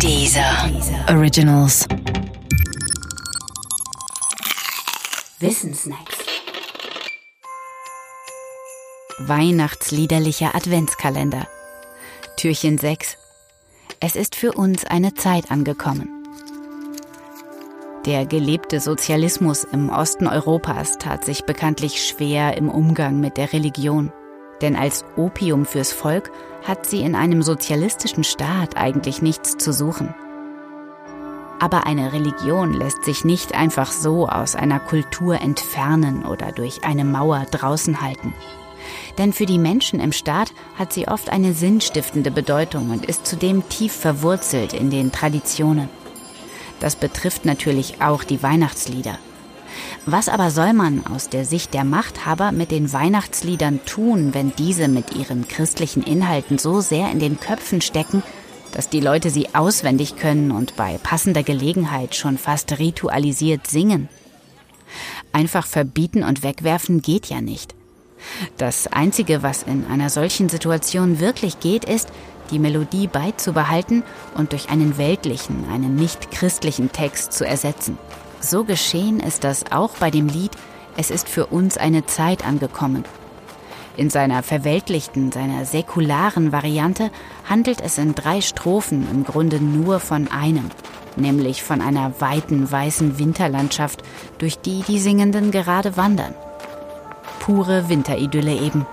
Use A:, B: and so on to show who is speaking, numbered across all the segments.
A: Dieser Originals. Wissensnacks.
B: Weihnachtsliederlicher Adventskalender. Türchen 6. Es ist für uns eine Zeit angekommen. Der gelebte Sozialismus im Osten Europas tat sich bekanntlich schwer im Umgang mit der Religion. Denn als Opium fürs Volk hat sie in einem sozialistischen Staat eigentlich nichts zu suchen. Aber eine Religion lässt sich nicht einfach so aus einer Kultur entfernen oder durch eine Mauer draußen halten. Denn für die Menschen im Staat hat sie oft eine sinnstiftende Bedeutung und ist zudem tief verwurzelt in den Traditionen. Das betrifft natürlich auch die Weihnachtslieder. Was aber soll man aus der Sicht der Machthaber mit den Weihnachtsliedern tun, wenn diese mit ihren christlichen Inhalten so sehr in den Köpfen stecken, dass die Leute sie auswendig können und bei passender Gelegenheit schon fast ritualisiert singen? Einfach verbieten und wegwerfen geht ja nicht. Das Einzige, was in einer solchen Situation wirklich geht, ist, die Melodie beizubehalten und durch einen weltlichen, einen nicht christlichen Text zu ersetzen. So geschehen ist das auch bei dem Lied Es ist für uns eine Zeit angekommen. In seiner verweltlichten, seiner säkularen Variante handelt es in drei Strophen im Grunde nur von einem, nämlich von einer weiten weißen Winterlandschaft, durch die die Singenden gerade wandern. Pure Winteridylle eben.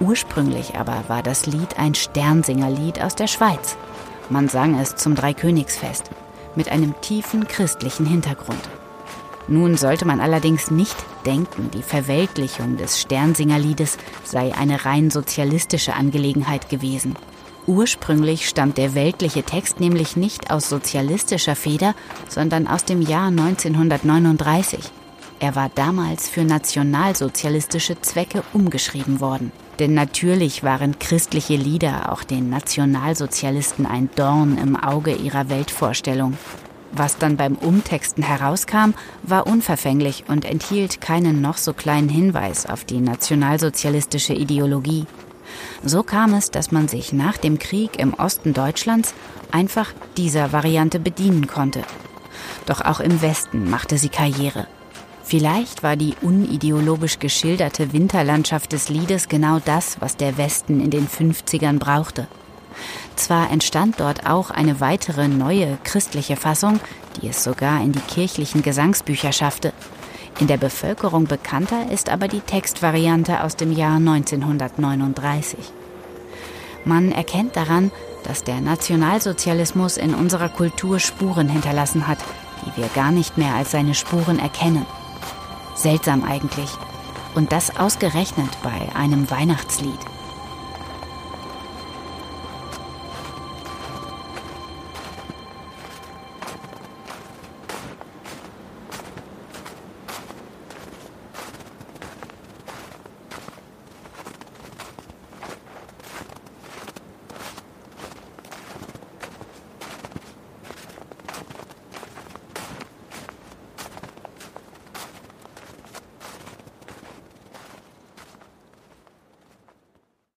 B: Ursprünglich aber war das Lied ein Sternsingerlied aus der Schweiz. Man sang es zum Dreikönigsfest mit einem tiefen christlichen Hintergrund. Nun sollte man allerdings nicht denken, die Verweltlichung des Sternsingerliedes sei eine rein sozialistische Angelegenheit gewesen. Ursprünglich stammt der weltliche Text nämlich nicht aus sozialistischer Feder, sondern aus dem Jahr 1939. Er war damals für nationalsozialistische Zwecke umgeschrieben worden. Denn natürlich waren christliche Lieder auch den Nationalsozialisten ein Dorn im Auge ihrer Weltvorstellung. Was dann beim Umtexten herauskam, war unverfänglich und enthielt keinen noch so kleinen Hinweis auf die nationalsozialistische Ideologie. So kam es, dass man sich nach dem Krieg im Osten Deutschlands einfach dieser Variante bedienen konnte. Doch auch im Westen machte sie Karriere. Vielleicht war die unideologisch geschilderte Winterlandschaft des Liedes genau das, was der Westen in den 50ern brauchte. Zwar entstand dort auch eine weitere neue christliche Fassung, die es sogar in die kirchlichen Gesangsbücher schaffte. In der Bevölkerung bekannter ist aber die Textvariante aus dem Jahr 1939. Man erkennt daran, dass der Nationalsozialismus in unserer Kultur Spuren hinterlassen hat, die wir gar nicht mehr als seine Spuren erkennen. Seltsam eigentlich. Und das ausgerechnet bei einem Weihnachtslied.